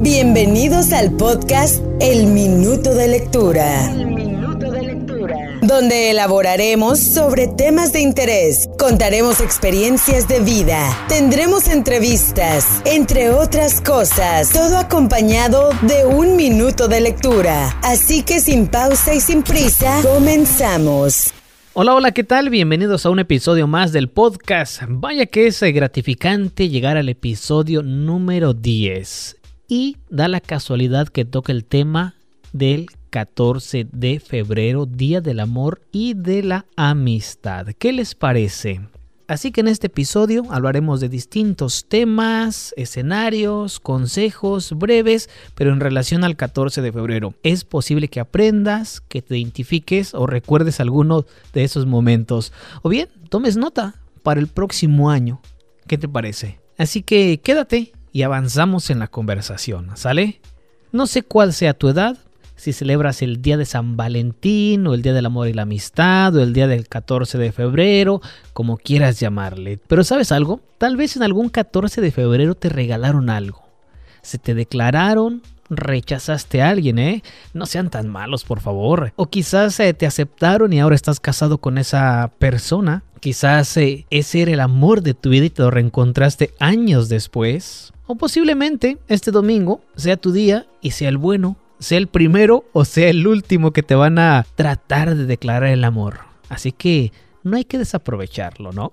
Bienvenidos al podcast El Minuto de Lectura. El Minuto de Lectura. Donde elaboraremos sobre temas de interés, contaremos experiencias de vida, tendremos entrevistas, entre otras cosas, todo acompañado de un minuto de lectura. Así que sin pausa y sin prisa, comenzamos. Hola, hola, ¿qué tal? Bienvenidos a un episodio más del podcast. Vaya que es gratificante llegar al episodio número 10 y da la casualidad que toca el tema del 14 de febrero, Día del Amor y de la Amistad. ¿Qué les parece? Así que en este episodio hablaremos de distintos temas, escenarios, consejos breves, pero en relación al 14 de febrero. Es posible que aprendas, que te identifiques o recuerdes alguno de esos momentos. O bien, tomes nota para el próximo año. ¿Qué te parece? Así que quédate y avanzamos en la conversación, ¿sale? No sé cuál sea tu edad, si celebras el día de San Valentín o el día del amor y la amistad o el día del 14 de febrero, como quieras llamarle. Pero ¿sabes algo? Tal vez en algún 14 de febrero te regalaron algo. Se te declararon, rechazaste a alguien, ¿eh? No sean tan malos, por favor. O quizás eh, te aceptaron y ahora estás casado con esa persona. Quizás eh, ese era el amor de tu vida y te lo reencontraste años después. O posiblemente este domingo sea tu día y sea el bueno, sea el primero o sea el último que te van a tratar de declarar el amor. Así que no hay que desaprovecharlo, ¿no?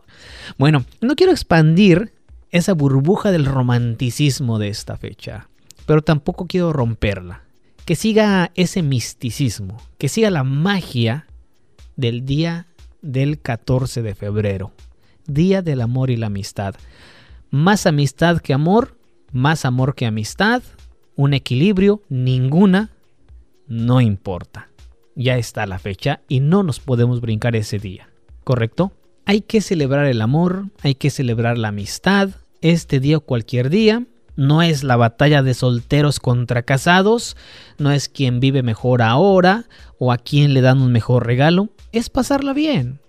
Bueno, no quiero expandir esa burbuja del romanticismo de esta fecha, pero tampoco quiero romperla. Que siga ese misticismo, que siga la magia del día del 14 de febrero, Día del Amor y la Amistad. Más amistad que amor, más amor que amistad, un equilibrio, ninguna, no importa. Ya está la fecha y no nos podemos brincar ese día, ¿correcto? Hay que celebrar el amor, hay que celebrar la amistad, este día o cualquier día. No es la batalla de solteros contra casados, no es quien vive mejor ahora o a quien le dan un mejor regalo, es pasarla bien,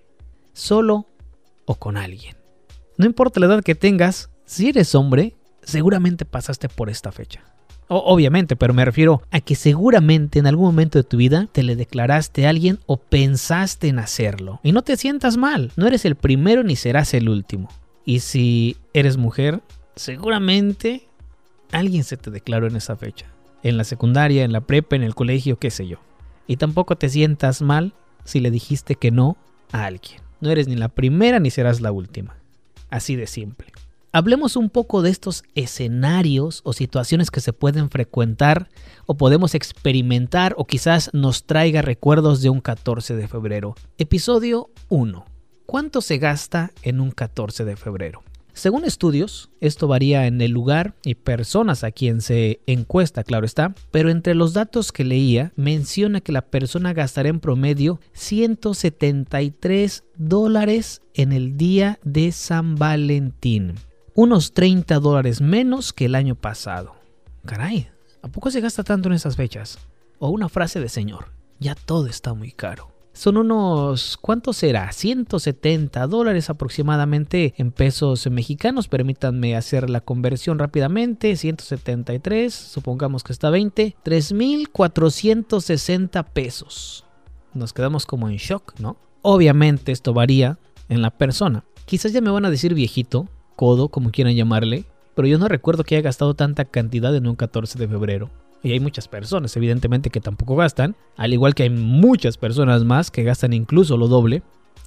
solo o con alguien. No importa la edad que tengas, si eres hombre, seguramente pasaste por esta fecha. obviamente, pero me refiero a que seguramente en algún momento de tu vida te le declaraste a alguien o pensaste en hacerlo. Y no te sientas mal, no eres el primero ni serás el último. Y si eres mujer, seguramente alguien se te declaró en esa fecha. En la secundaria, en la prepa, en el colegio, qué sé yo. Y tampoco te sientas mal si le dijiste que no a alguien. No eres ni la primera ni serás la última. Así de simple. Hablemos un poco de estos escenarios o situaciones que se pueden frecuentar o podemos experimentar o quizás nos traiga recuerdos de un 14 de febrero. Episodio 1. ¿Cuánto se gasta en un 14 de febrero? Según estudios, esto varía en el lugar y personas a quien se encuesta, claro está, pero entre los datos que leía menciona que la persona gastará en promedio 173 dólares en el día de San Valentín unos 30 dólares menos que el año pasado. Caray, ¿a poco se gasta tanto en esas fechas? O una frase de señor, ya todo está muy caro. Son unos, ¿cuánto será? 170 dólares aproximadamente en pesos mexicanos. Permítanme hacer la conversión rápidamente. 173, supongamos que está 20. 3.460 pesos. Nos quedamos como en shock, ¿no? Obviamente esto varía en la persona. Quizás ya me van a decir viejito, codo, como quieran llamarle, pero yo no recuerdo que haya gastado tanta cantidad en un 14 de febrero. Y hay muchas personas, evidentemente, que tampoco gastan, al igual que hay muchas personas más que gastan incluso lo doble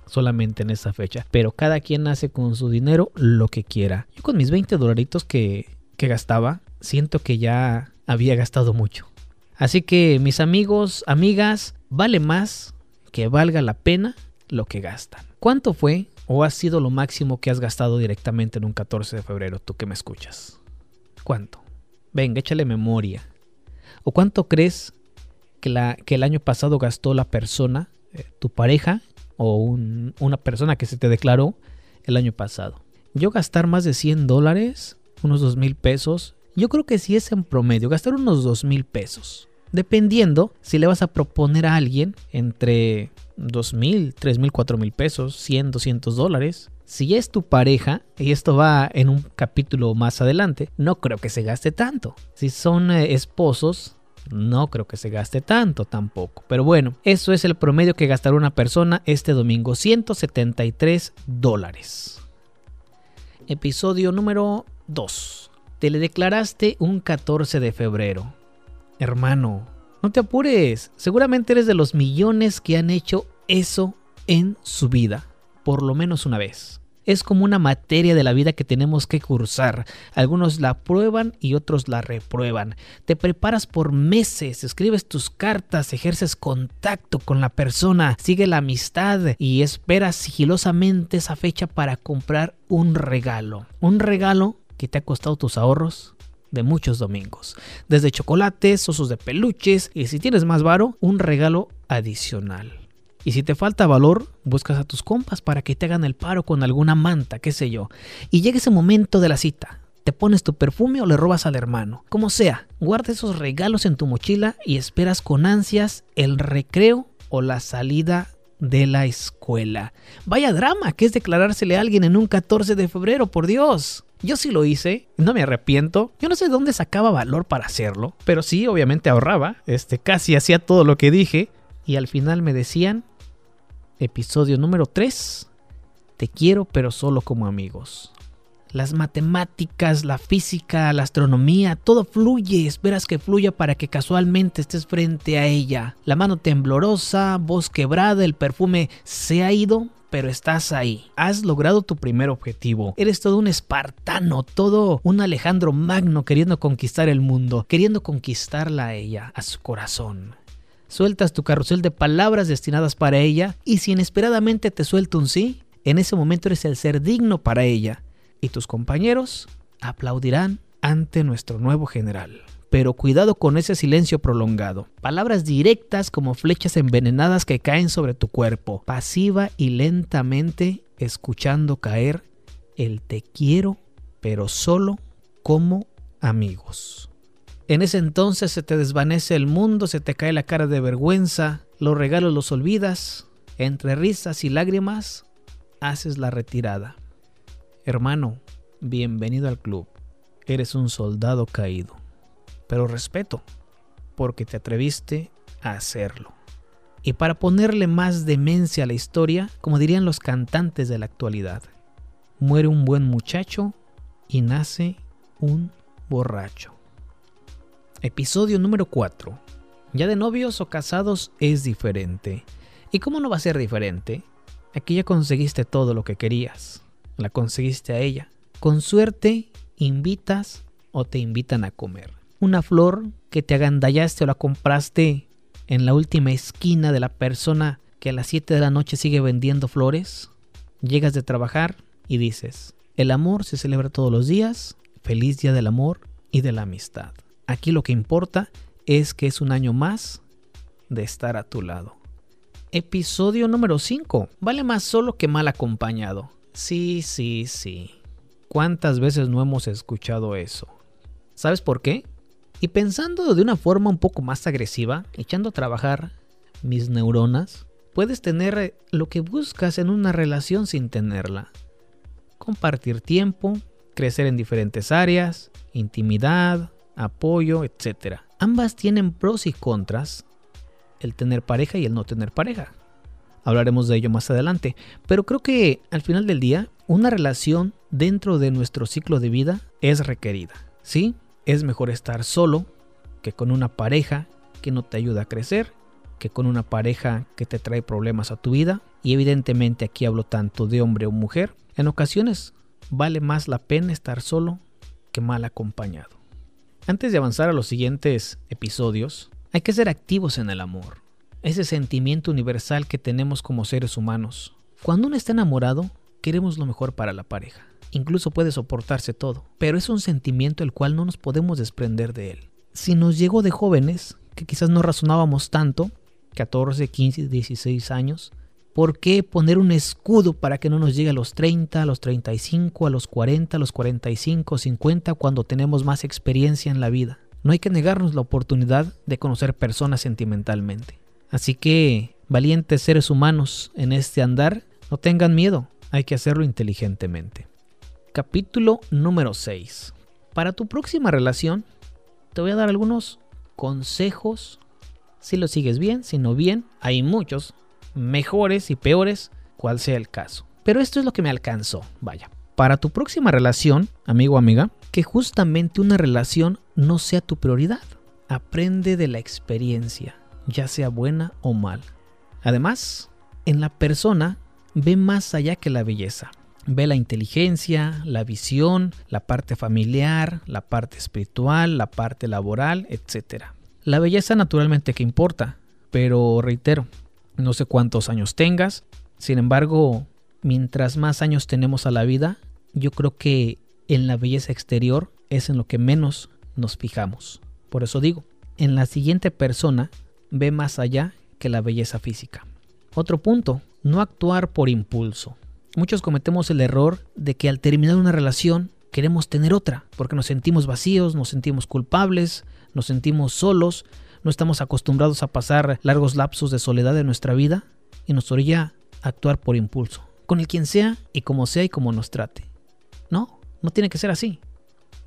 solamente en esa fecha. Pero cada quien hace con su dinero lo que quiera. Yo con mis 20 dolaritos que, que gastaba, siento que ya había gastado mucho. Así que mis amigos, amigas, vale más que valga la pena lo que gastan. ¿Cuánto fue ¿O ha sido lo máximo que has gastado directamente en un 14 de febrero, tú que me escuchas? ¿Cuánto? Venga, échale memoria. ¿O cuánto crees que, la, que el año pasado gastó la persona, eh, tu pareja o una persona que se te declaró el año pasado? Yo gastar más de 100 dólares, unos 2 mil pesos, yo creo que si es en promedio, gastar unos 2 mil pesos. Dependiendo si le vas a proponer a alguien entre 2 mil, 3 mil, 4 mil pesos, 100, 200 dólares. Si es tu pareja, y esto va en un capítulo más adelante, no creo que se gaste tanto. Si son eh, esposos, no creo que se gaste tanto tampoco. Pero bueno, eso es el promedio que gastará una persona este domingo, 173 dólares. Episodio número 2. Te le declaraste un 14 de febrero. Hermano, no te apures. Seguramente eres de los millones que han hecho eso en su vida, por lo menos una vez es como una materia de la vida que tenemos que cursar. Algunos la prueban y otros la reprueban. Te preparas por meses, escribes tus cartas, ejerces contacto con la persona, sigue la amistad y esperas sigilosamente esa fecha para comprar un regalo. Un regalo que te ha costado tus ahorros de muchos domingos. Desde chocolates, osos de peluches y si tienes más varo, un regalo adicional. Y si te falta valor, buscas a tus compas para que te hagan el paro con alguna manta, qué sé yo. Y llega ese momento de la cita. Te pones tu perfume o le robas al hermano. Como sea, guarda esos regalos en tu mochila y esperas con ansias el recreo o la salida de la escuela. Vaya drama que es declarársele a alguien en un 14 de febrero, por Dios. Yo sí lo hice, no me arrepiento. Yo no sé de dónde sacaba valor para hacerlo, pero sí, obviamente ahorraba. Este, casi hacía todo lo que dije. Y al final me decían, episodio número 3. Te quiero pero solo como amigos. Las matemáticas, la física, la astronomía, todo fluye, esperas que fluya para que casualmente estés frente a ella. La mano temblorosa, voz quebrada, el perfume se ha ido, pero estás ahí. Has logrado tu primer objetivo. Eres todo un espartano, todo un Alejandro Magno queriendo conquistar el mundo, queriendo conquistarla a ella, a su corazón sueltas tu carrusel de palabras destinadas para ella y si inesperadamente te suelta un sí, en ese momento eres el ser digno para ella y tus compañeros aplaudirán ante nuestro nuevo general. Pero cuidado con ese silencio prolongado. Palabras directas como flechas envenenadas que caen sobre tu cuerpo, pasiva y lentamente escuchando caer el te quiero, pero solo como amigos. En ese entonces se te desvanece el mundo, se te cae la cara de vergüenza, los regalos los olvidas, entre risas y lágrimas haces la retirada. Hermano, bienvenido al club. Eres un soldado caído. Pero respeto, porque te atreviste a hacerlo. Y para ponerle más demencia a la historia, como dirían los cantantes de la actualidad, muere un buen muchacho y nace un borracho. Episodio número 4. Ya de novios o casados es diferente. ¿Y cómo no va a ser diferente? Aquí ya conseguiste todo lo que querías. La conseguiste a ella. Con suerte, invitas o te invitan a comer. Una flor que te agandallaste o la compraste en la última esquina de la persona que a las 7 de la noche sigue vendiendo flores. Llegas de trabajar y dices, el amor se celebra todos los días. Feliz día del amor y de la amistad. Aquí lo que importa es que es un año más de estar a tu lado. Episodio número 5. Vale más solo que mal acompañado. Sí, sí, sí. ¿Cuántas veces no hemos escuchado eso? ¿Sabes por qué? Y pensando de una forma un poco más agresiva, echando a trabajar mis neuronas, puedes tener lo que buscas en una relación sin tenerla. Compartir tiempo, crecer en diferentes áreas, intimidad, apoyo, etc. Ambas tienen pros y contras, el tener pareja y el no tener pareja. Hablaremos de ello más adelante, pero creo que al final del día, una relación dentro de nuestro ciclo de vida es requerida. Sí, es mejor estar solo que con una pareja que no te ayuda a crecer, que con una pareja que te trae problemas a tu vida. Y evidentemente aquí hablo tanto de hombre o mujer. En ocasiones vale más la pena estar solo que mal acompañado. Antes de avanzar a los siguientes episodios, hay que ser activos en el amor, ese sentimiento universal que tenemos como seres humanos. Cuando uno está enamorado, queremos lo mejor para la pareja. Incluso puede soportarse todo, pero es un sentimiento el cual no nos podemos desprender de él. Si nos llegó de jóvenes, que quizás no razonábamos tanto, 14, 15, 16 años, ¿Por qué poner un escudo para que no nos llegue a los 30, a los 35, a los 40, a los 45, 50 cuando tenemos más experiencia en la vida? No hay que negarnos la oportunidad de conocer personas sentimentalmente. Así que, valientes seres humanos en este andar, no tengan miedo. hay que hacerlo inteligentemente. Capítulo número 6. Para tu próxima relación, te voy a dar algunos consejos. Si lo sigues bien, si no bien, hay muchos, mejores y peores, cual sea el caso. Pero esto es lo que me alcanzó, vaya. Para tu próxima relación, amigo o amiga, que justamente una relación no sea tu prioridad. Aprende de la experiencia, ya sea buena o mal. Además, en la persona ve más allá que la belleza. Ve la inteligencia, la visión, la parte familiar, la parte espiritual, la parte laboral, etc. La belleza naturalmente que importa, pero reitero, no sé cuántos años tengas, sin embargo, mientras más años tenemos a la vida, yo creo que en la belleza exterior es en lo que menos nos fijamos. Por eso digo, en la siguiente persona ve más allá que la belleza física. Otro punto, no actuar por impulso. Muchos cometemos el error de que al terminar una relación queremos tener otra, porque nos sentimos vacíos, nos sentimos culpables, nos sentimos solos, no estamos acostumbrados a pasar largos lapsos de soledad en nuestra vida y nos orilla actuar por impulso, con el quien sea y como sea y como nos trate. No, no tiene que ser así.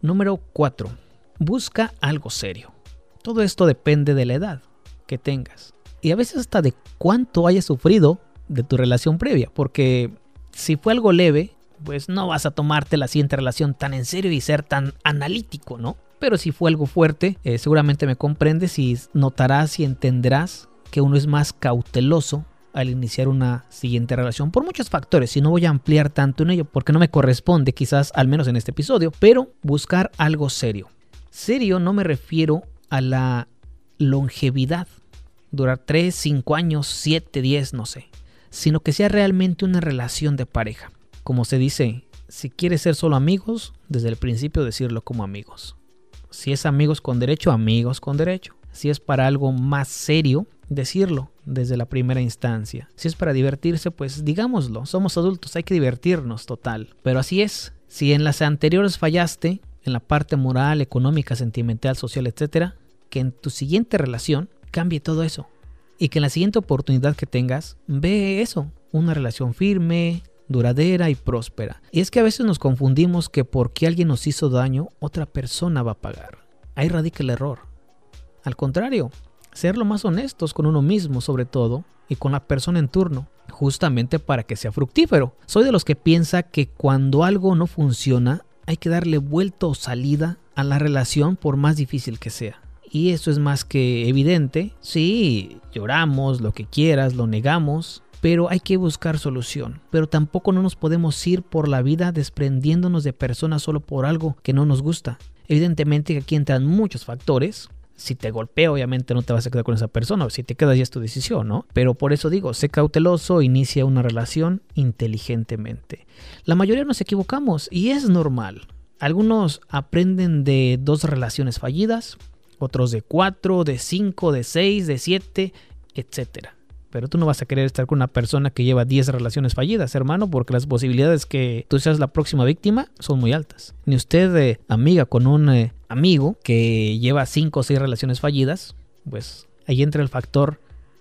Número 4. Busca algo serio. Todo esto depende de la edad que tengas y a veces hasta de cuánto hayas sufrido de tu relación previa, porque si fue algo leve, pues no vas a tomarte la siguiente relación tan en serio y ser tan analítico, ¿no? Pero si fue algo fuerte, eh, seguramente me comprendes y notarás y entenderás que uno es más cauteloso al iniciar una siguiente relación por muchos factores y no voy a ampliar tanto en ello porque no me corresponde quizás al menos en este episodio, pero buscar algo serio. Serio no me refiero a la longevidad, durar 3, 5 años, 7, 10, no sé, sino que sea realmente una relación de pareja. Como se dice, si quieres ser solo amigos, desde el principio decirlo como amigos. Si es amigos con derecho, amigos con derecho. Si es para algo más serio, decirlo desde la primera instancia. Si es para divertirse, pues digámoslo, somos adultos, hay que divertirnos total. Pero así es, si en las anteriores fallaste, en la parte moral, económica, sentimental, social, etc., que en tu siguiente relación cambie todo eso. Y que en la siguiente oportunidad que tengas, ve eso, una relación firme, duradera y próspera. Y es que a veces nos confundimos que porque alguien nos hizo daño, otra persona va a pagar. Ahí radica el error. Al contrario, ser lo más honestos con uno mismo sobre todo y con la persona en turno, justamente para que sea fructífero. Soy de los que piensa que cuando algo no funciona, hay que darle vuelta o salida a la relación por más difícil que sea. Y eso es más que evidente. Sí, lloramos, lo que quieras, lo negamos, pero hay que buscar solución. Pero tampoco no nos podemos ir por la vida desprendiéndonos de personas solo por algo que no nos gusta. Evidentemente aquí entran muchos factores. Si te golpea, obviamente no te vas a quedar con esa persona. Si te quedas ya es tu decisión, ¿no? Pero por eso digo, sé cauteloso, inicia una relación inteligentemente. La mayoría nos equivocamos y es normal. Algunos aprenden de dos relaciones fallidas, otros de 4, de 5, de 6, de 7, etc. Pero tú no vas a querer estar con una persona que lleva 10 relaciones fallidas, hermano, porque las posibilidades que tú seas la próxima víctima son muy altas. Ni usted, amiga, con un eh, amigo que lleva 5 o 6 relaciones fallidas, pues ahí entra el factor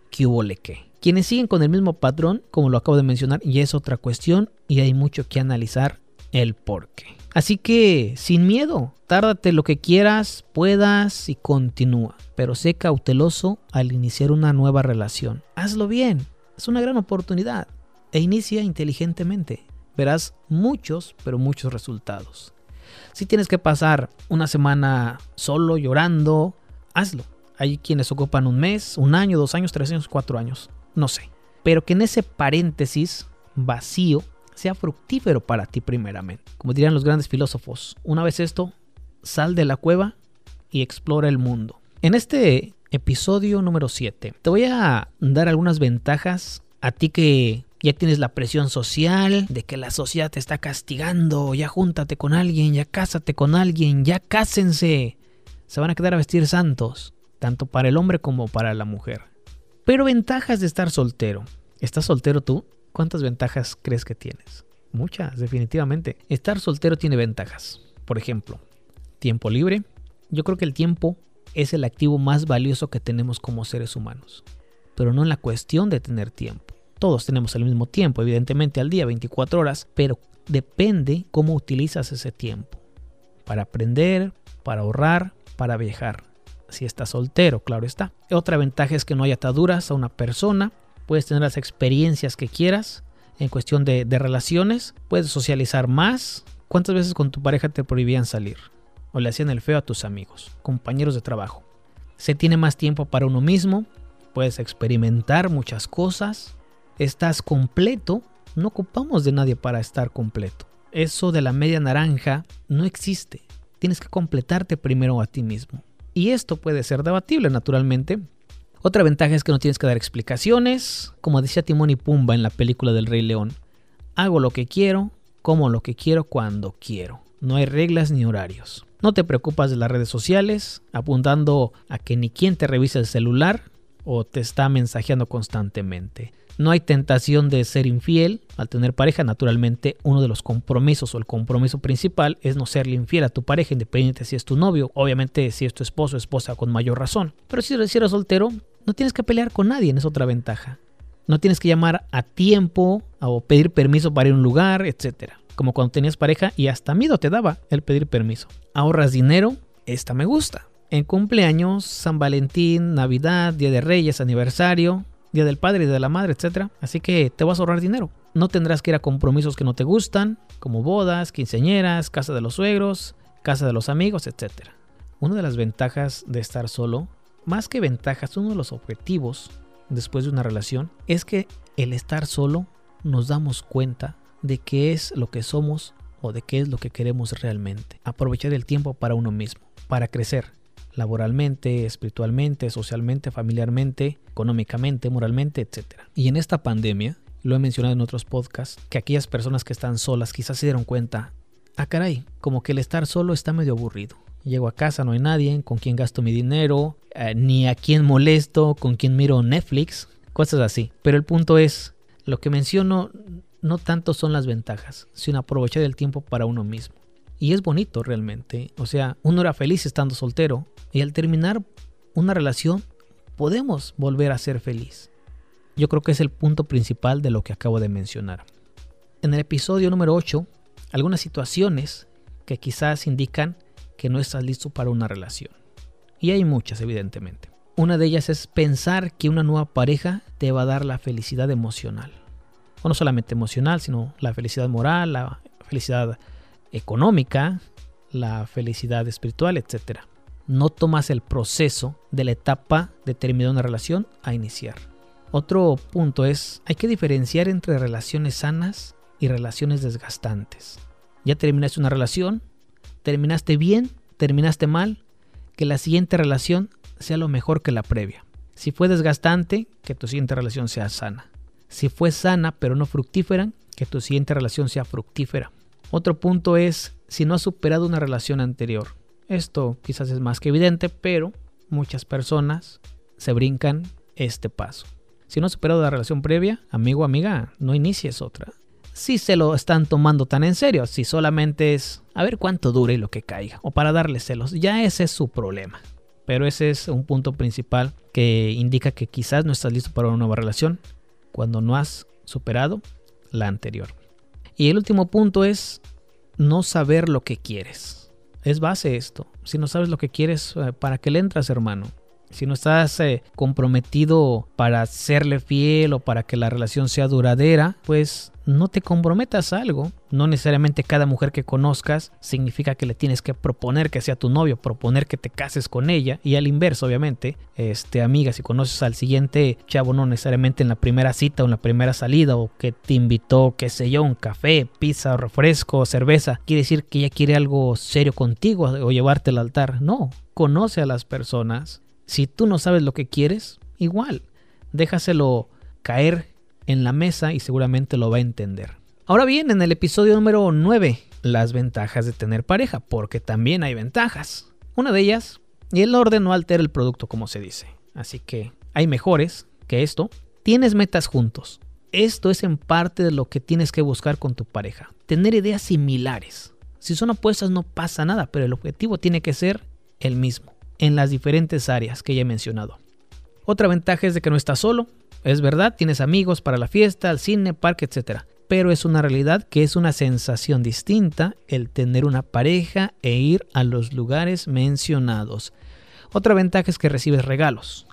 que hubo le que. Quienes siguen con el mismo patrón, como lo acabo de mencionar, ya es otra cuestión y hay mucho que analizar el por qué. Así que, sin miedo, tárdate lo que quieras, puedas y continúa. Pero sé cauteloso al iniciar una nueva relación. Hazlo bien, es una gran oportunidad. E inicia inteligentemente. Verás muchos, pero muchos resultados. Si tienes que pasar una semana solo, llorando, hazlo. Hay quienes ocupan un mes, un año, dos años, tres años, cuatro años. No sé. Pero que en ese paréntesis vacío sea fructífero para ti primeramente. Como dirían los grandes filósofos, una vez esto, sal de la cueva y explora el mundo. En este episodio número 7 te voy a dar algunas ventajas a ti que ya tienes la presión social de que la sociedad te está castigando, ya júntate con alguien, ya cásate con alguien, ya cásense. Se van a quedar a vestir santos, tanto para el hombre como para la mujer. Pero ventajas de estar soltero. ¿Estás soltero tú? ¿Cuántas ventajas crees que tienes? Muchas, definitivamente. Estar soltero tiene ventajas. Por ejemplo, tiempo libre. Yo creo que el tiempo es el activo más valioso que tenemos como seres humanos. Pero no en la cuestión de tener tiempo, Todos tenemos el mismo tiempo, evidentemente al día, 24 horas, pero depende cómo utilizas ese tiempo. Para aprender, para ahorrar, para viajar. Si estás soltero, claro está. Otra ventaja es que no hay ataduras a una persona. Puedes tener las experiencias que quieras en cuestión de, relaciones. Puedes socializar más. ¿Cuántas veces con tu pareja te prohibían salir? O le hacían el feo a tus amigos, compañeros de trabajo. Se tiene más tiempo para uno mismo. Puedes experimentar muchas cosas. Estás completo. No ocupamos de nadie para estar completo. Eso de la media naranja no existe. Tienes que completarte primero a ti mismo. Y esto puede ser debatible, naturalmente. Otra ventaja es que no tienes que dar explicaciones, como decía Timón y Pumba en la película del Rey León. Hago lo que quiero, como lo que quiero, cuando quiero. No hay reglas ni horarios. No te preocupas de las redes sociales, apuntando a que ni quien te revise el celular o te está mensajeando constantemente. No hay tentación de ser infiel. Al tener pareja, naturalmente, uno de los compromisos o el compromiso principal es no serle infiel a tu pareja, independiente si es tu novio. Obviamente, si es tu esposo o esposa, con mayor razón. Pero si eres soltero, no tienes que pelear con nadie, es otra ventaja. No tienes que llamar a tiempo o pedir permiso para ir a un lugar, etc. Como cuando tenías pareja y hasta miedo te daba el pedir permiso. Ahorras dinero, esta me gusta. En cumpleaños, San Valentín, Navidad, Día de Reyes, aniversario, Día del Padre y de la Madre, etc. Así que te vas a ahorrar dinero. No tendrás que ir a compromisos que no te gustan, como bodas, quinceañeras, casa de los suegros, casa de los amigos, etc. Una de las ventajas de estar solo, más que ventajas, uno de los objetivos después de una relación, es que el estar solo nos damos cuenta de qué es lo que somos o de qué es lo que queremos realmente. Aprovechar el tiempo para uno mismo, para crecer, laboralmente, espiritualmente, socialmente, familiarmente, económicamente, moralmente, etc. Y en esta pandemia, lo he mencionado en otros podcasts, que aquellas personas que están solas quizás se dieron cuenta, ah caray, como que el estar solo está medio aburrido. Llego a casa, no hay nadie con quien gasto mi dinero, eh, ni a quien molesto, con quien miro Netflix, cosas así. Pero el punto es, lo que menciono no tanto son las ventajas, sino aprovechar el tiempo para uno mismo. Y es bonito realmente. O sea, uno era feliz estando soltero y al terminar una relación podemos volver a ser feliz. Yo creo que es el punto principal de lo que acabo de mencionar. En el episodio número 8, algunas situaciones que quizás indican que no estás listo para una relación. Y hay muchas, evidentemente. Una de ellas es pensar que una nueva pareja te va a dar la felicidad emocional. O no solamente emocional, sino la felicidad moral, la felicidad económica, la felicidad espiritual, etc. No tomas el proceso de la etapa de terminar una relación a iniciar. Otro punto es, hay que diferenciar entre relaciones sanas y relaciones desgastantes. Ya terminaste una relación, terminaste bien, terminaste mal, que la siguiente relación sea lo mejor que la previa. Si fue desgastante, que tu siguiente relación sea sana. Si fue sana pero no fructífera, que tu siguiente relación sea fructífera. Otro punto es si no has superado una relación anterior. Esto quizás es más que evidente, pero muchas personas se brincan este paso. Si no has superado la relación previa, amigo amiga, no inicies otra. Si se lo están tomando tan en serio, si solamente es a ver cuánto dure lo que caiga, o para darle celos, ya ese es su problema. Pero ese es un punto principal que indica que quizás no estás listo para una nueva relación cuando no has superado la anterior. Y el último punto es no saber lo que quieres. Es base esto. Si no sabes lo que quieres, eh, ¿para qué le entras, hermano? Si no estás eh, comprometido para serle fiel o para que la relación sea duradera, pues no te comprometas a algo. No necesariamente cada mujer que conozcas significa que le tienes que proponer que sea tu novio, proponer que te cases con ella. Y al inverso, obviamente, este, amiga, si conoces al siguiente chavo, no necesariamente en la primera cita o en la primera salida, o que te invitó, qué sé yo, un café, pizza, refresco, cerveza, quiere decir que ella quiere algo serio contigo o llevarte al altar. No, conoce a las personas. Si tú no sabes lo que quieres, igual, déjaselo caer en la mesa y seguramente lo va a entender. Ahora bien, en el episodio número 9, las ventajas de tener pareja, porque también hay ventajas. Una de ellas, y el orden no altera el producto como se dice. Así que hay mejores que esto. Tienes metas juntos. Esto es en parte de lo que tienes que buscar con tu pareja. Tener ideas similares. Si son opuestas no pasa nada, pero el objetivo tiene que ser el mismo, en las diferentes áreas que ya he mencionado. Otra ventaja es de que no estás solo, Es verdad, tienes amigos para la fiesta, al cine, parque, etc. Pero es una realidad que es una sensación distinta el tener una pareja e ir a los lugares mencionados. Otra ventaja es que recibes regalos.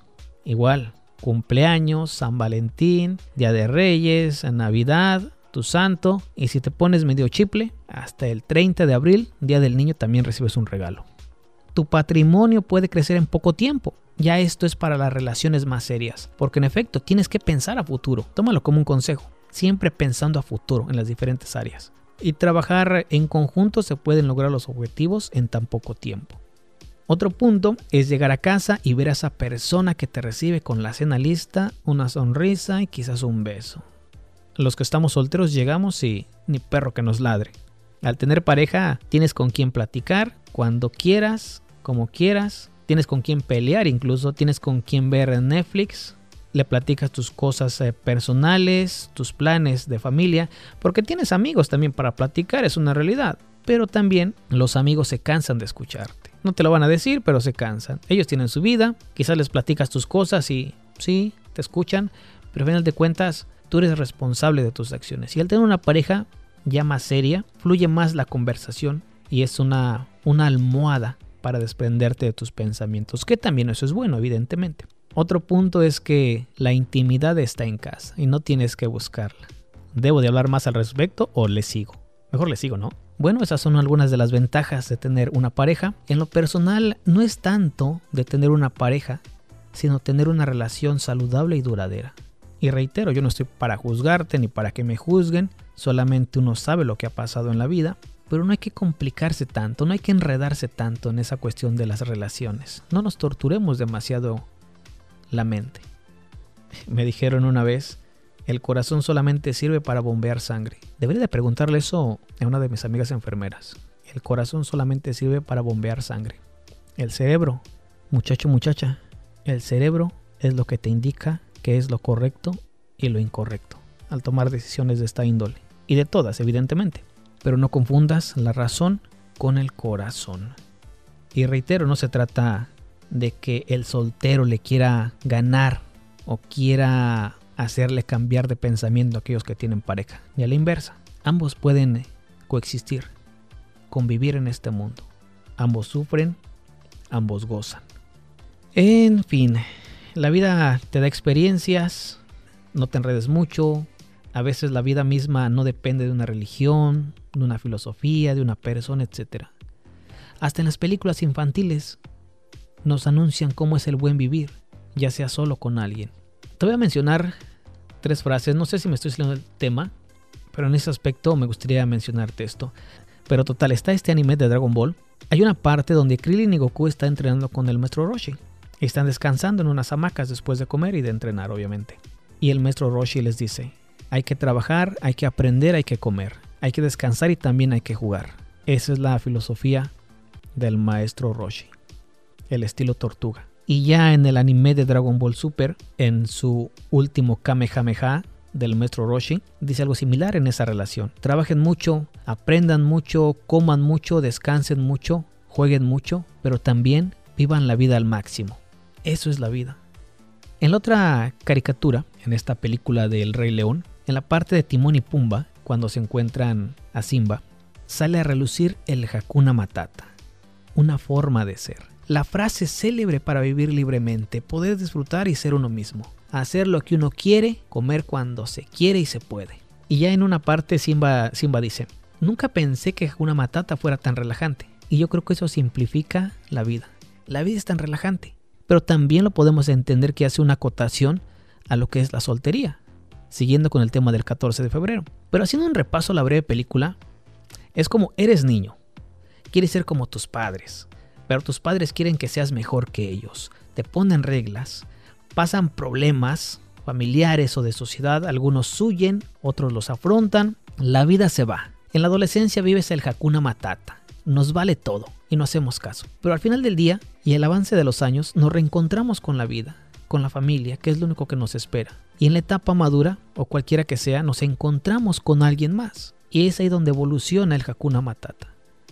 Igual, cumpleaños, San Valentín, Día de Reyes, Navidad, tu santo. Y si te pones medio chiple, hasta el 30 de abril, Día del Niño, también recibes un regalo. Tu patrimonio puede crecer en poco tiempo. Ya esto es para las relaciones más serias, porque en efecto tienes que pensar a futuro. Tómalo como un consejo, siempre pensando a futuro en las diferentes áreas. Y trabajar en conjunto se pueden lograr los objetivos en tan poco tiempo. Otro punto es llegar a casa y ver a esa persona que te recibe con la cena lista, una sonrisa y quizás un beso. Los que estamos solteros llegamos y ni perro que nos ladre. Al tener pareja tienes con quien platicar cuando quieras, como quieras, tienes con quien pelear incluso, tienes con quien ver Netflix, le platicas tus cosas eh, personales, tus planes de familia, porque tienes amigos también para platicar, es una realidad. Pero también los amigos se cansan de escucharte. No te lo van a decir, pero se cansan. Ellos tienen su vida, quizás les platicas tus cosas y sí, te escuchan, pero al final de cuentas tú eres responsable de tus acciones. Y al tener una pareja ya más seria, fluye más la conversación y es una, una almohada para desprenderte de tus pensamientos, que también eso es bueno, evidentemente. Otro punto es que la intimidad está en casa y no tienes que buscarla. ¿Debo de hablar más al respecto o le sigo? Mejor le sigo, ¿no? Bueno, esas son algunas de las ventajas de tener una pareja. En lo personal, no es tanto de tener una pareja, sino tener una relación saludable y duradera. Y reitero, yo no estoy para juzgarte ni para que me juzguen, solamente uno sabe lo que ha pasado en la vida, pero no hay que complicarse tanto, no hay que enredarse tanto en esa cuestión de las relaciones. No nos torturemos demasiado la mente. Me dijeron una vez el corazón solamente sirve para bombear sangre. Debería de preguntarle eso a una de mis amigas enfermeras. El corazón solamente sirve para bombear sangre. El cerebro, muchacho, muchacha, el cerebro es lo que te indica qué es lo correcto y lo incorrecto al tomar decisiones de esta índole. Y de todas, evidentemente. Pero no confundas la razón con el corazón. Y reitero, no se trata de que el soltero le quiera ganar o quiera hacerle cambiar de pensamiento a aquellos que tienen pareja, ni a la inversa. Ambos pueden coexistir, convivir en este mundo. Ambos sufren, ambos gozan. En fin, la vida te da experiencias, no te enredes mucho. A veces la vida misma no depende de una religión, de una filosofía, de una persona, etc. Hasta en las películas infantiles nos anuncian cómo es el buen vivir, ya sea solo con alguien. Te voy a mencionar tres frases. No sé si me estoy saliendo del tema, pero en ese aspecto me gustaría mencionarte esto. Pero total, está este anime de Dragon Ball. Hay una parte donde Krillin y Goku están entrenando con el maestro Roshi. Están descansando en unas hamacas después de comer y de entrenar, obviamente. Y el maestro Roshi les dice, hay que trabajar, hay que aprender, hay que comer, hay que descansar y también hay que jugar. Esa es la filosofía del maestro Roshi. El estilo tortuga. Y ya en el anime de Dragon Ball Super, en su último Kamehameha del maestro Roshi, dice algo similar en esa relación. Trabajen mucho, aprendan mucho, coman mucho, descansen mucho, jueguen mucho, pero también vivan la vida al máximo. Eso es la vida. En la otra caricatura, en esta película del Rey León, en la parte de Timón y Pumba, cuando se encuentran a Simba, sale a relucir el Hakuna Matata, una forma de ser la frase célebre para vivir libremente, poder disfrutar y ser uno mismo, hacer lo que uno quiere, comer cuando se quiere y se puede. Y ya en una parte Simba, Simba dice, nunca pensé que una matata fuera tan relajante. Y yo creo que eso simplifica la vida. La vida es tan relajante. Pero también lo podemos entender que hace una acotación a lo que es la soltería, siguiendo con el tema del 14 de febrero. Pero haciendo un repaso a la breve película, es como eres niño, quieres ser como tus padres, pero tus padres quieren que seas mejor que ellos. Te ponen reglas, pasan problemas familiares o de sociedad, algunos huyen, otros los afrontan, la vida se va. En la adolescencia vives el Hakuna Matata, nos vale todo y no hacemos caso. Pero al final del día y el avance de los años nos reencontramos con la vida, con la familia, que es lo único que nos espera. Y en la etapa madura, o cualquiera que sea, nos encontramos con alguien más. Y es ahí donde evoluciona el Hakuna Matata.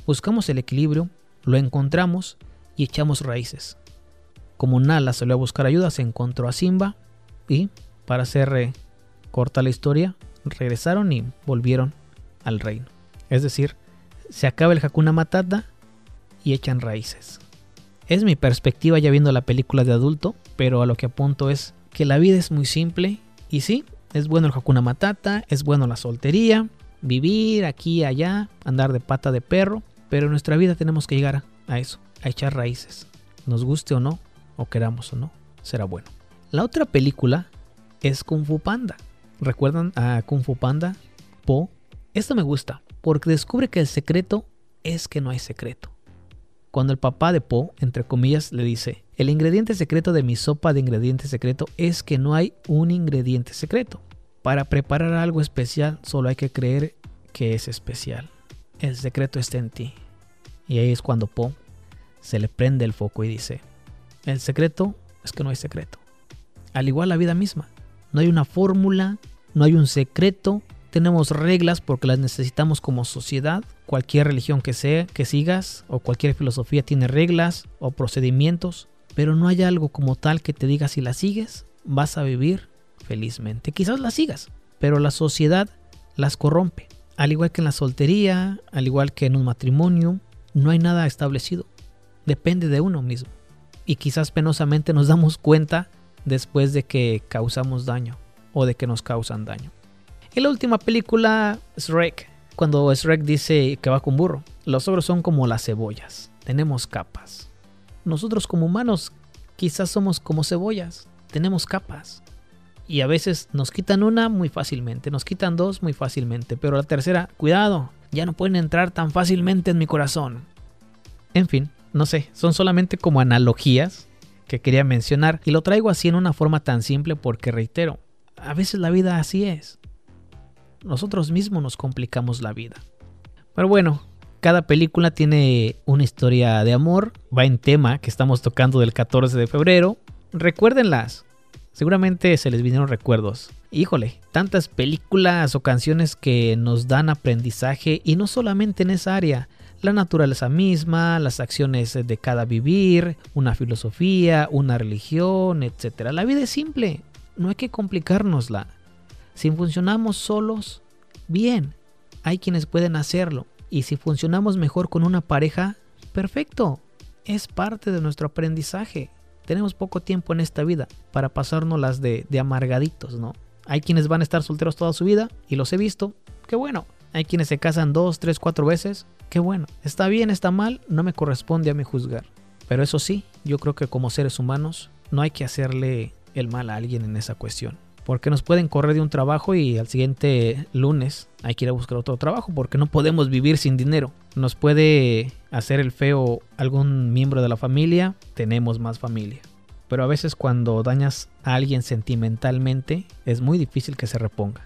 Buscamos el equilibrio lo encontramos y echamos raíces. Como Nala salió a buscar ayuda, se encontró a Simba y Para hacer eh, corta la historia, regresaron y volvieron al reino. Es decir, se acaba el Hakuna Matata y echan raíces. Es mi perspectiva ya viendo la película de adulto, pero a lo que apunto es que la vida es muy simple y sí, es bueno el Hakuna Matata, es bueno la soltería, vivir aquí y allá, andar de pata de perro, pero en nuestra vida tenemos que llegar a eso, a echar raíces. Nos guste o no, o queramos o no, será bueno. La otra película es Kung Fu Panda. ¿Recuerdan a Kung Fu Panda? Po. Esto me gusta, porque descubre que el secreto es que no hay secreto cuando el papá de Po, entre comillas, le dice, el ingrediente secreto de mi sopa de ingrediente secreto es que no hay un ingrediente secreto. Para preparar algo especial solo hay que creer que es especial. El secreto está en ti. Y ahí es cuando Po se le prende el foco y dice, el secreto es que no hay secreto. Al igual la vida misma. No hay una fórmula, no hay un secreto, tenemos reglas porque las necesitamos como sociedad. Cualquier religión que sea, que sigas, o cualquier filosofía tiene reglas o procedimientos, pero no hay algo como tal que te diga si la sigues, vas a vivir felizmente. Quizás las sigas, pero la sociedad las corrompe. Al igual que en la soltería, al igual que en un matrimonio, no hay nada establecido. Depende de uno mismo. Y quizás penosamente nos damos cuenta después de que causamos daño o de que nos causan daño. En la última película, Shrek, cuando Shrek dice que va con burro, los ogros son como las cebollas, tenemos capas. Nosotros como humanos quizás somos como cebollas, tenemos capas. Y a veces nos quitan una muy fácilmente, nos quitan dos muy fácilmente, pero la tercera, cuidado, ya no pueden entrar tan fácilmente en mi corazón. En fin, no sé, son solamente como analogías que quería mencionar y lo traigo así en una forma tan simple porque reitero, a veces la vida así es nosotros mismos nos complicamos la vida. Pero bueno, cada película tiene una historia de amor, va en tema que estamos tocando del 14 de febrero. Recuérdenlas, seguramente se les vinieron recuerdos. Híjole, tantas películas o canciones que nos dan aprendizaje y no solamente en esa área, la naturaleza misma, las acciones de cada vivir, una filosofía, una religión, etc. La vida es simple, no hay que complicárnosla. Si funcionamos solos, bien, hay quienes pueden hacerlo. Y si funcionamos mejor con una pareja, perfecto. Es parte de nuestro aprendizaje. Tenemos poco tiempo en esta vida para pasárnoslas las de, de amargaditos, ¿no? Hay quienes van a estar solteros toda su vida y los he visto. Qué bueno. Hay quienes se casan dos, tres, cuatro veces. Qué bueno. Está bien, está mal, no me corresponde a mí juzgar. Pero eso sí, yo creo que como seres humanos no hay que hacerle el mal a alguien en esa cuestión porque nos pueden correr de un trabajo y al siguiente lunes hay que ir a buscar otro trabajo porque no podemos vivir sin dinero. Nos puede hacer el feo algún miembro de la familia, tenemos más familia. Pero a veces cuando dañas a alguien sentimentalmente es muy difícil que se reponga.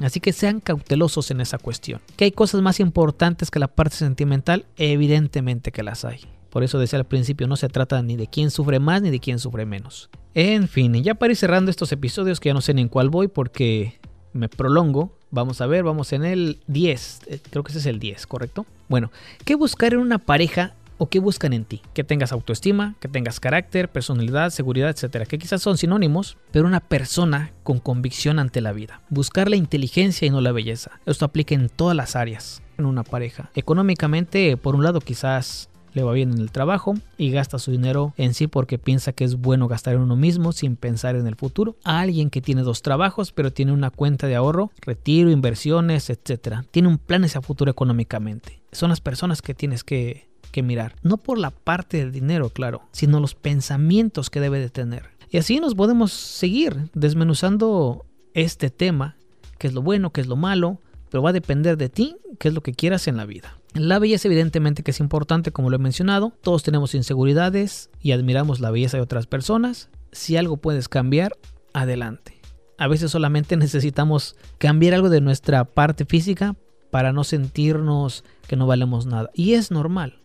Así que sean cautelosos en esa cuestión. ¿Que hay cosas más importantes que la parte sentimental? Evidentemente que las hay. Por eso decía al principio, no se trata ni de quién sufre más ni de quién sufre menos. En fin, ya para ir cerrando estos episodios, que ya no sé ni en cuál voy porque me prolongo. Vamos a ver, vamos en el 10. Eh, creo que ese es el 10, ¿correcto? Bueno, ¿qué buscar en una pareja o qué buscan en ti? Que tengas autoestima, que tengas carácter, personalidad, seguridad, etcétera, que quizás son sinónimos, pero una persona con convicción ante la vida. Buscar la inteligencia y no la belleza. Esto aplica en todas las áreas en una pareja. Económicamente, por un lado, quizás le va bien en el trabajo y gasta su dinero en sí porque piensa que es bueno gastar en uno mismo sin pensar en el futuro. A alguien que tiene dos trabajos pero tiene una cuenta de ahorro, retiro, inversiones, etc. Tiene un plan hacia futuro económicamente. Son las personas que tienes que, que mirar. No por la parte del dinero, claro, sino los pensamientos que debe de tener. Y así nos podemos seguir desmenuzando este tema, qué es lo bueno, qué es lo malo, pero va a depender de ti, qué es lo que quieras en la vida. La belleza evidentemente que es importante, como lo he mencionado. Todos tenemos inseguridades y admiramos la belleza de otras personas. Si algo puedes cambiar, adelante. A veces solamente necesitamos cambiar algo de nuestra parte física para no sentirnos que no valemos nada. Y es normal.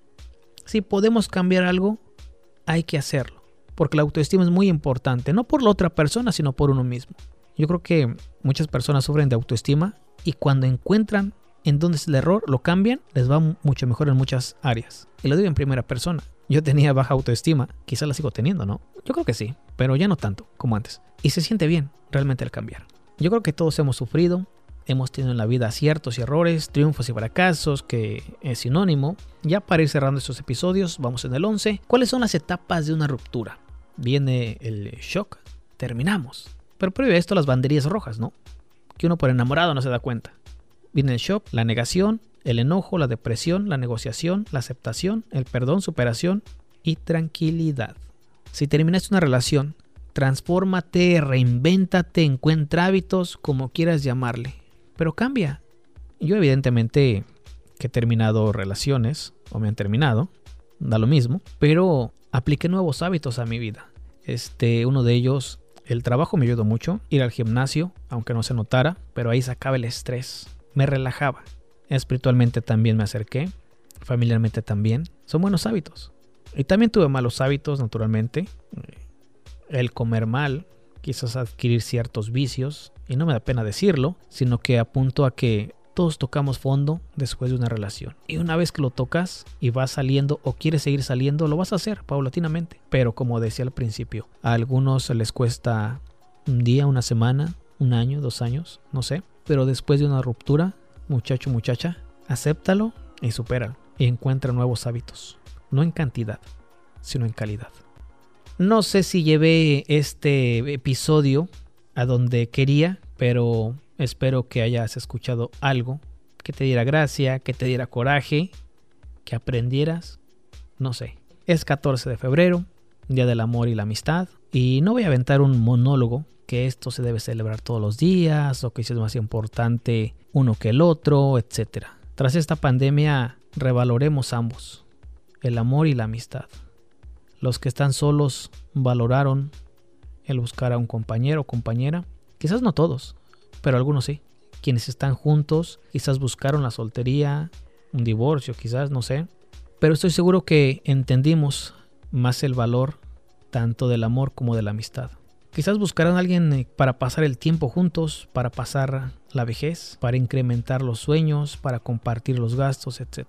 Si podemos cambiar algo, hay que hacerlo. Porque la autoestima es muy importante, no por la otra persona, sino por uno mismo. Yo creo que muchas personas sufren de autoestima y cuando encuentran en dónde es el error, lo cambian, les va mucho mejor en muchas áreas. Y lo digo en primera persona. Yo tenía baja autoestima, quizás la sigo teniendo, ¿no? Yo creo que sí, pero ya no tanto como antes. Y se siente bien realmente el cambiar. Yo creo que todos hemos sufrido, hemos tenido en la vida aciertos y errores, triunfos y fracasos, que es sinónimo. Ya para ir cerrando estos episodios, vamos en el 11. ¿Cuáles son las etapas de una ruptura? Viene el shock, terminamos. Pero previo a esto las banderías rojas, ¿no? Que uno por enamorado no se da cuenta. Viene el shock, la negación, el enojo, la depresión, la negociación, la aceptación, el perdón, superación y tranquilidad. Si terminaste una relación, transfórmate, reinvéntate, encuentra hábitos, como quieras llamarle. Pero cambia. Yo evidentemente que he terminado relaciones, o me han terminado, da lo mismo, pero apliqué nuevos hábitos a mi vida. Este, uno de ellos, el trabajo me ayudó mucho, ir al gimnasio, aunque no se notara, pero ahí sacaba el estrés, me relajaba. Espiritualmente también me acerqué, familiarmente también. Son buenos hábitos. Y también tuve malos hábitos, naturalmente. El comer mal, quizás adquirir ciertos vicios, y no me da pena decirlo, sino que apunto a que todos tocamos fondo después de una relación. Y una vez que lo tocas y vas saliendo o quieres seguir saliendo, lo vas a hacer paulatinamente. Pero como decía al principio, a algunos les cuesta un día, una semana, un año, dos años, no sé. Pero después de una ruptura, muchacho, muchacha, acéptalo y supéralo. Y encuentra nuevos hábitos. No en cantidad, sino en calidad. No sé si llevé este episodio a donde quería, pero espero que hayas escuchado algo que te diera gracia, que te diera coraje, que aprendieras, no sé. Es 14 de febrero, Día del Amor y la Amistad, y no voy a aventar un monólogo que esto se debe celebrar todos los días o que es más importante uno que el otro, etc. Tras esta pandemia revaloremos ambos, el amor y la amistad. Los que están solos valoraron el buscar a un compañero o compañera. Quizás no todos, pero algunos sí. Quienes están juntos quizás buscaron la soltería, un divorcio, quizás, no sé. Pero estoy seguro que entendimos más el valor tanto del amor como de la amistad. Quizás buscarán a alguien eh, para pasar el tiempo juntos, para pasar la vejez, para incrementar los sueños, para compartir los gastos, etc.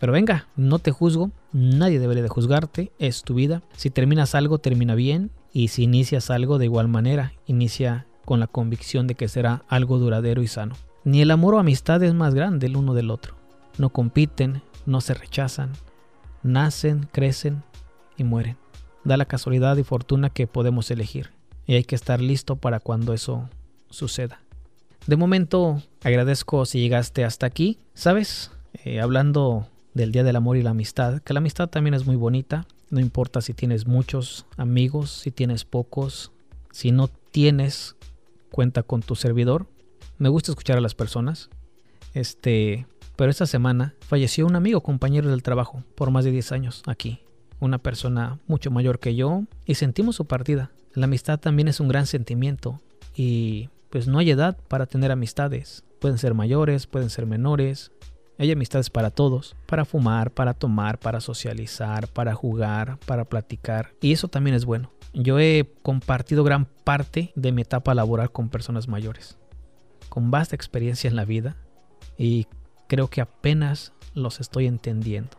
Pero venga, no te juzgo, nadie debería de juzgarte, es tu vida. Si terminas algo, termina bien, y si inicias algo de igual manera, inicia con la convicción de que será algo duradero y sano. Ni el amor o amistad es más grande el uno del otro. No compiten, no se rechazan, nacen, crecen y mueren. Da la casualidad y fortuna que podemos elegir. Y hay que estar listo para cuando eso suceda. De momento, agradezco si llegaste hasta aquí. ¿Sabes? Eh, hablando del Día del Amor y la Amistad, que la amistad también es muy bonita. No importa si tienes muchos amigos, si tienes pocos, si no tienes, cuenta con tu servidor. Me gusta escuchar a las personas. Este, pero esta semana falleció un amigo, compañero del trabajo, por más de 10 años aquí. Una persona mucho mayor que yo y sentimos su partida. La amistad también es un gran sentimiento y pues no hay edad para tener amistades. Pueden ser mayores, pueden ser menores, hay amistades para todos, para fumar, para tomar, para socializar, para jugar, para platicar. Y eso también es bueno. Yo he compartido gran parte de mi etapa laboral con personas mayores, con vasta experiencia en la vida y creo que apenas los estoy entendiendo.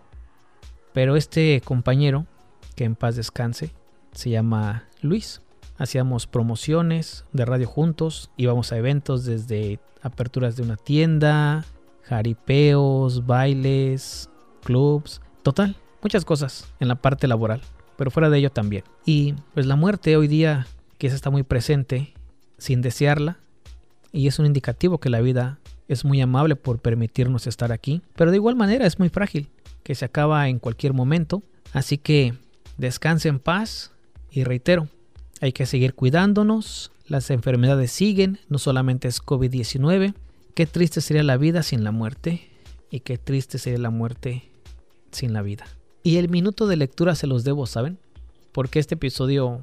Pero este compañero, que en paz descanse, se llama Luis. Hacíamos promociones de radio juntos, íbamos a eventos desde aperturas de una tienda, jaripeos, bailes, clubs, total, muchas cosas en la parte laboral, pero fuera de ello también. Y pues la muerte hoy día que está muy presente sin desearla y es un indicativo que la vida es muy amable por permitirnos estar aquí, pero de igual manera es muy frágil, que se acaba en cualquier momento, así que descanse en paz y reitero, hay que seguir cuidándonos, las enfermedades siguen, no solamente es COVID-19, Qué triste sería la vida sin la muerte y qué triste sería la muerte sin la vida. Y el minuto de lectura se los debo, ¿saben? Porque este episodio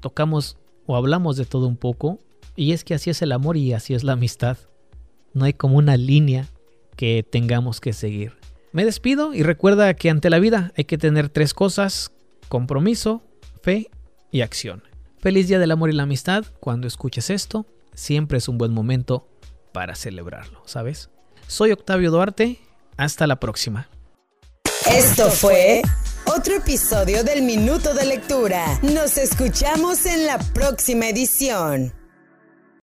tocamos o hablamos de todo un poco y es que así es el amor y así es la amistad. No hay como una línea que tengamos que seguir. Me despido y recuerda que ante la vida hay que tener tres cosas, compromiso, fe y acción. Feliz Día del Amor y la Amistad. Cuando escuches esto, siempre es un buen momento para celebrarlo, ¿sabes? Soy Octavio Duarte, hasta la próxima. Esto fue otro episodio del Minuto de Lectura. Nos escuchamos en la próxima edición.